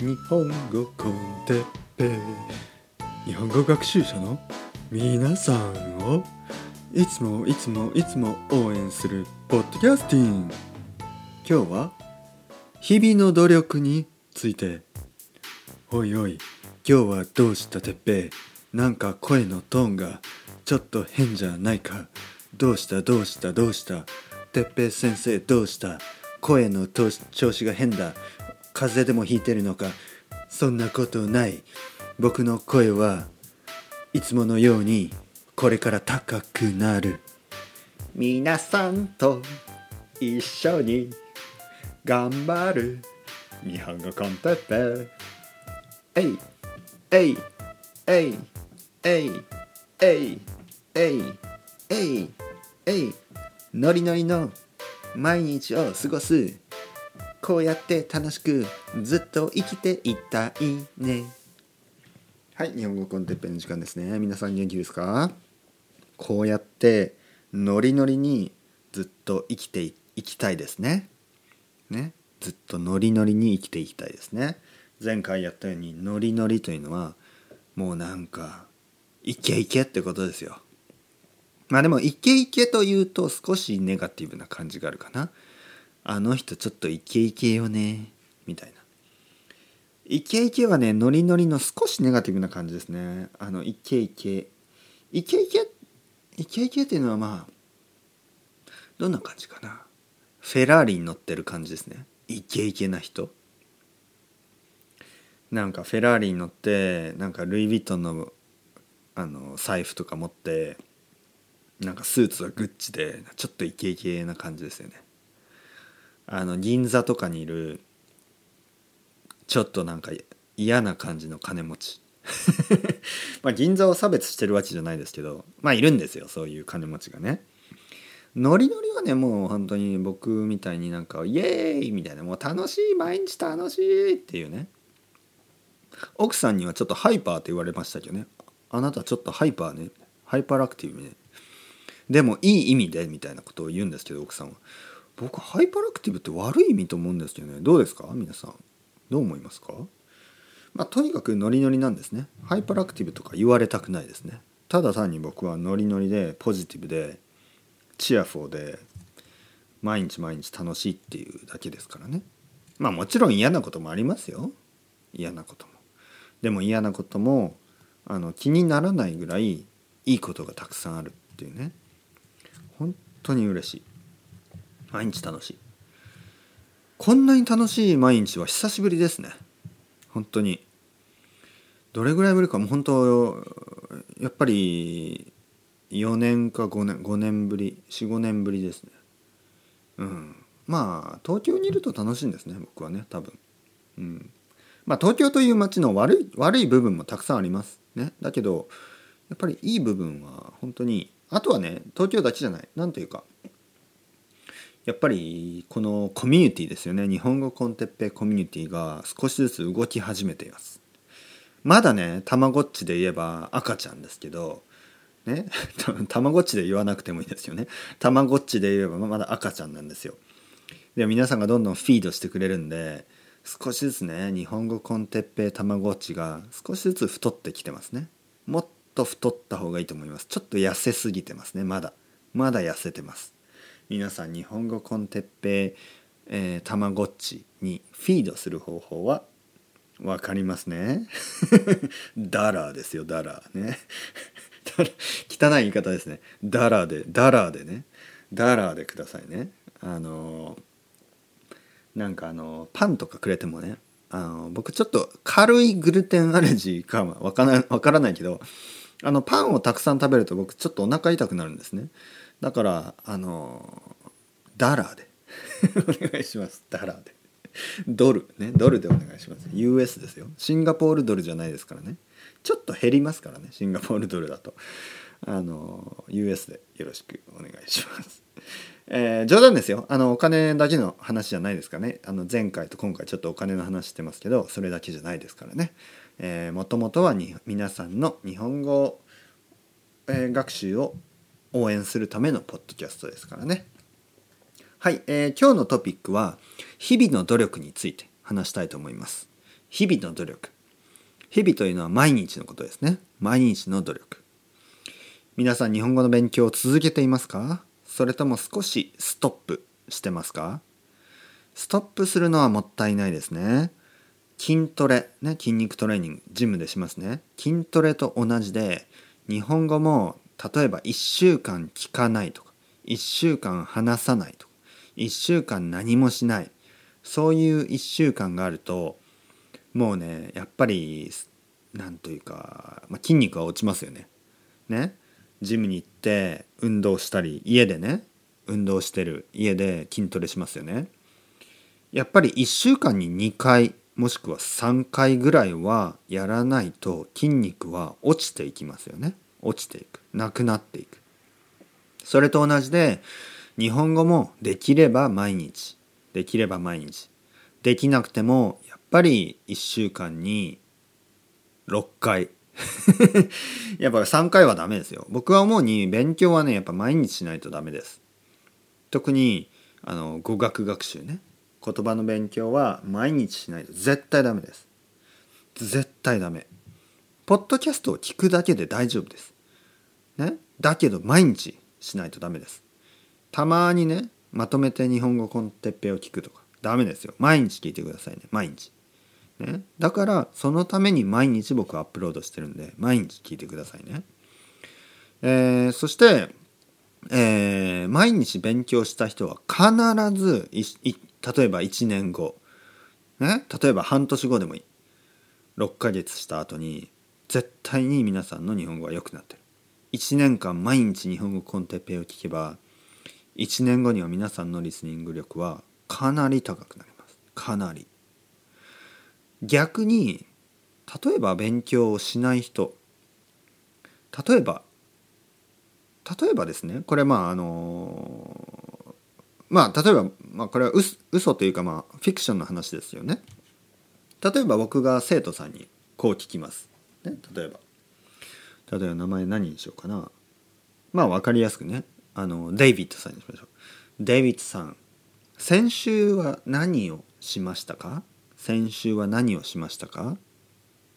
日本語コンテッペ日本語学習者の皆さんをいつもいつもいつも応援するポッドキャスティン。今日は日々の努力についておいおい今日はどうしたてっぺなんか声のトーンがちょっと変じゃないか。どうしたどうした？どうした？てっぺ先生どうした？声の調子が変だ。風邪でもひいてるのかそんなことない。僕の声はいつものようにこれから高くなる。皆さんと一緒に頑張る。日本語コンテッペ。えいえいえいえいえいえいえいえい。ノリノリの毎日を過ごす。こうやって楽しくずっと生きていたいね。はい日本語コンテッペの時間ですね。皆さん元気ですか？こうやってノリノリにずっと生きていきたいですね。ね？ずっとノリノリに生きていきたいですね。前回やったようにノリノリというのはもうなんかイケイケってことですよ。まあでもイケイケというと少しネガティブな感じがあるかな。あの人ちょっとイケイケよね。みたいな。イケイケはねノリノリの少しネガティブな感じですね。あのイケイケ。イケイケイケイケっていうのはまあどんな感じかな。フェラーリに乗ってる感じですね。イケイケな人。なんかフェラーリに乗ってなんかルイ・ヴィトンのあの財布とか持ってなんかスーツはグッチでちょっとイケイケな感じですよね。あの銀座とかにいるちょっとなんか嫌な感じの金持ち。まあ銀座を差別してるわけじゃないですけどまあいるんですよそういう金持ちがね。ノリノリはねもう本当に僕みたいになんかイエーイみたいなもう楽しい毎日楽しいっていうね。奥さんにはちょっと hyper って言われましたけどね。あなたちょっと hyper ね。 hyperactive ね。でもいい意味でみたいなことを言うんですけど奥さんは。僕 hyperactive って悪い意味と思うんですけどね。どうですか？皆さん。どう思いますか？まあとにかくノリノリなんですね。 hyperactive とか言われたくないですね。ただ単に僕はノリノリでポジティブでチアフォーで毎日毎日楽しいっていうだけですからね。まあもちろん嫌なこともありますよ。嫌なことも。でも嫌なこともあの気にならないぐらいいいことがたくさんあるっていうね。本当に嬉しい。毎日楽しい。こんなに楽しい毎日は久しぶりですね。本当に。どれぐらいぶりか。もう本当やっぱり4年か5年5年ぶり45年ぶりですね。うん。まあ東京にいると楽しいんですね僕はね多分。うん。まあ東京という街の悪い悪い部分もたくさんありますね。だけどやっぱりいい部分は本当にあとはね東京だけじゃない。何というかやっぱりこのコミュニティですよね。日本語コンテッペコミュニティが少しずつ動き始めています。まだねたまごっちで言えば赤ちゃんですけどね？たまごっちで言わなくてもいいですよね。たまごっちで言えばまだ赤ちゃんなんですよ。で皆さんがどんどんフィードしてくれるんで少しずつね日本語コンテッペたまごっちが少しずつ太ってきてますね。もっと太った方がいいと思います。ちょっと痩せすぎてますね。まだ。まだ痩せてます。皆さん日本語コンテッペえー、たまごっちにフィードする方法は分かりますね。ダラーですよダラーね。汚い言い方ですね。ダラーでダラーでね。ダラーでくださいね。あのなんかあのパンとかくれてもねあの僕ちょっと軽いグルテンアレジーかわからわからないけどあのパンをたくさん食べると僕ちょっとお腹痛くなるんですね。だからあのダラーで。お願いします。ダラーで。ドルねドルでお願いします。US ですよ。シンガポールドルじゃないですからね。ちょっと減りますからねシンガポールドルだと。あの US でよろしくお願いします。えー、冗談ですよ。あのお金だけの話じゃないですかね。あの前回と今回ちょっとお金の話してますけどそれだけじゃないですからね、えー、もともとはに皆さんの日本語、えー、学習を応援するためのポッドキャストですからね。はい、えー、今日のトピックは日々の努力について話したいと思います。日々の努力。日々というのは毎日のことですね。毎日の努力。皆さん日本語の勉強を続けていますか？それとも少しストップしてますか？ストップするのはもったいないですね。筋トレ、ね、筋肉トレーニングジムでしますね。筋トレと同じで日本語も例えば1週間聞かないとか1週間話さないとか1週間何もしないそういう1週間があるともうねやっぱりなんというか、まあ、筋肉は落ちますよね。ね？ジムに行って運動したり家でね運動してる家で筋トレしますよね。やっぱり1週間に2回もしくは3回ぐらいはやらないと筋肉は落ちていきますよね。落ちていく。なくなっていく。それと同じで日本語もできれば毎日。できれば毎日。できなくてもやっぱり1週間に6回。やっぱ3回はダメですよ。僕は思うに勉強はねやっぱ毎日しないとダメです。特にあの語学学習ね。言葉の勉強は毎日しないと絶対ダメです。絶対ダメ。ポッドキャストを聞くだけで大丈夫です。ね？だけど毎日しないとダメです。たまにねまとめて日本語コンテッペを聞くとか。ダメですよ。毎日聞いてくださいね。毎日。ね、だからそのために毎日僕アップロードしてるんで毎日聞いてくださいね。えー、そして、えー、毎日勉強した人は必ずいい例えば1年後、ね、例えば半年後でもいい。6ヶ月した後に絶対に皆さんの日本語は良くなってる。1年間毎日日本語コンテッペイを聞けば1年後には皆さんのリスニング力はかなり高くなります。かなり。逆に例えば勉強をしない人例えば例えばですねこれまああのまあ例えば、まあ、これは嘘嘘というかまあフィクションの話ですよね。例えば僕が生徒さんにこう聞きます。ね、例えば。例えば名前何にしようかな。まあ分かりやすくね。あのデイビッドさんにしましょう。デイビッドさん先週は何をしましたか？先週は何をしましたか？っ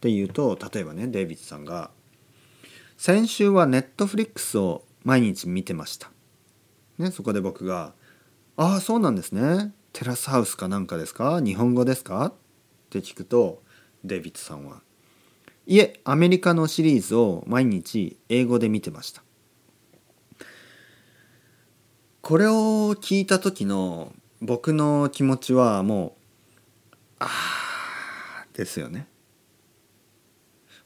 ていうと例えばねデイビッドさんが「先週はネットフリックスを毎日見てました」ね、そこで僕が「ああそうなんですね。テラスハウスかなんかですか？日本語ですか?」って聞くとデイビッドさんは「いえアメリカのシリーズを毎日英語で見てました」これを聞いた時の僕の気持ちはもうあですよね。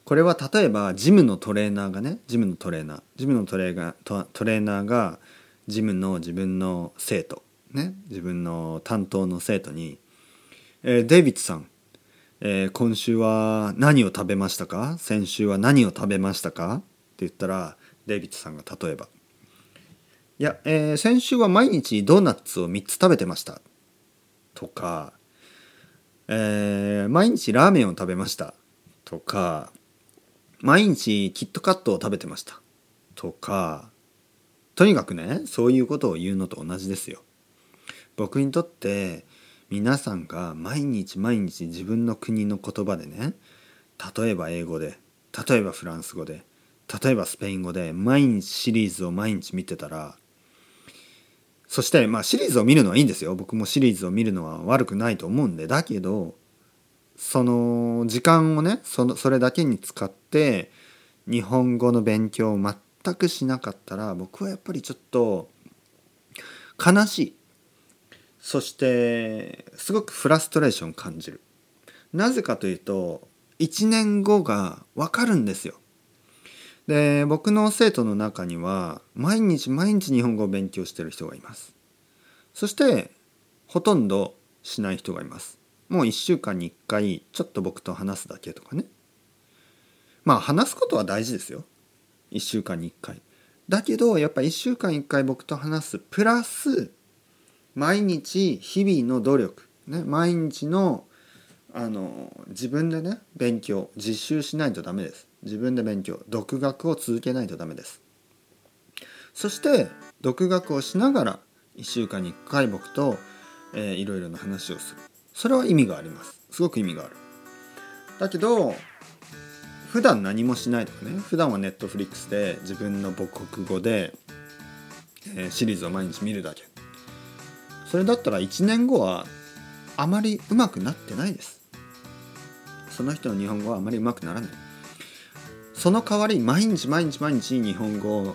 これは例えばジムのトレーナーがねジムのトレーナージムのトレーがトレーナーがジムの自分の生徒ね自分の担当の生徒に「えー、デイビッドさん、えー、今週は何を食べましたか？先週は何を食べましたか?」って言ったらデイビッドさんが例えば「いや、えー、先週は毎日ドーナツを3つ食べてました」とかえー、毎日ラーメンを食べましたとか毎日キットカットを食べてましたとかとにかくねそういうことを言うのと同じですよ。僕にとって皆さんが毎日毎日自分の国の言葉でね例えば英語で例えばフランス語で例えばスペイン語で毎日シリーズを毎日見てたらそしてまあシリーズを見るのはいいんですよ。僕もシリーズを見るのは悪くないと思うんで。だけどその時間をねそのそれだけに使って日本語の勉強を全くしなかったら僕はやっぱりちょっと悲しい。そしてすごくフラストレーション感じる。なぜかというと1年後が分かるんですよ。で僕の生徒の中には毎日毎日日本語を勉強してる人がいます。そしてほとんどしない人がいます。もう1週間に1回ちょっと僕と話すだけとかね。まあ話すことは大事ですよ。1週間に1回。だけどやっぱ1週間1回僕と話すプラス毎日日々の努力、ね、毎日のあの自分でね勉強実習しないとダメです。自分で勉強独学を続けないとダメです。そして独学をしながら1週間に1回僕と、えー、いろいろな話をする。それは意味があります。すごく意味がある。だけど普段何もしないとかね。普段はネットフリックスで自分の母国語で、えー、シリーズを毎日見るだけ。それだったら1年後はあまり上手くなってないです。その人の日本語はあまり上手くならない。その代わり毎日毎日毎日日本語を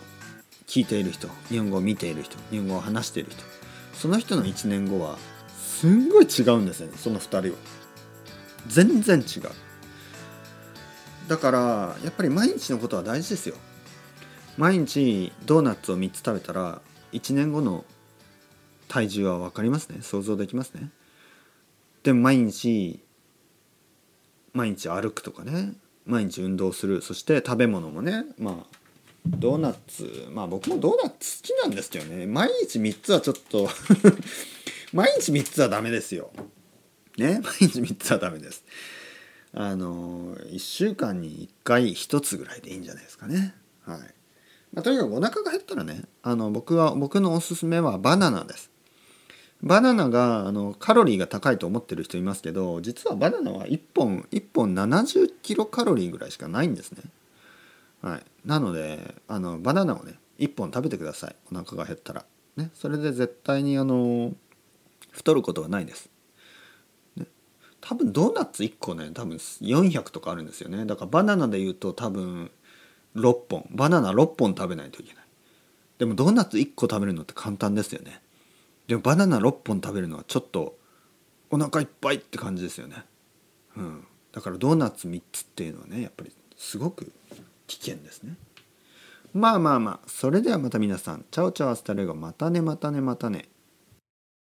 聞いている人日本語を見ている人日本語を話している人その人の1年後はすんごい違うんですよねその2人は。全然違う。だからやっぱり毎日のことは大事ですよ。毎日ドーナツを3つ食べたら1年後の体重は分かりますね。想像できますね。でも毎日毎日歩くとかね。毎日運動する。そして食べ物もね。まあドーナツ。まあ僕もドーナツ好きなんですけどね。毎日3つはちょっと 毎日3つはダメですよ。ね？毎日3つはダメです。あの1週間に1回1つぐらいでいいんじゃないですかね。はい、まあ、とにかくお腹が減ったらねあの僕は僕のおすすめはバナナです。バナナがあのカロリーが高いと思ってる人いますけど実はバナナは1本1本70キロカロリーぐらいしかないんですね。はい、なのであのバナナをね1本食べてください。お腹が減ったら。ね、それで絶対にあの太ることはないです。多分ドーナツ1個ね多分400とかあるんですよね。だからバナナで言うと多分6本。バナナ6本食べないといけない。でもドーナツ1個食べるのって簡単ですよね。でもバナナ6本食べるのはちょっとお腹いっぱいって感じですよね。うん、だからドーナツ3つっていうのはねやっぱりすごく危険ですね。まあまあまあそれではまた皆さん ciao ciao hasta luego またねまたねまたね。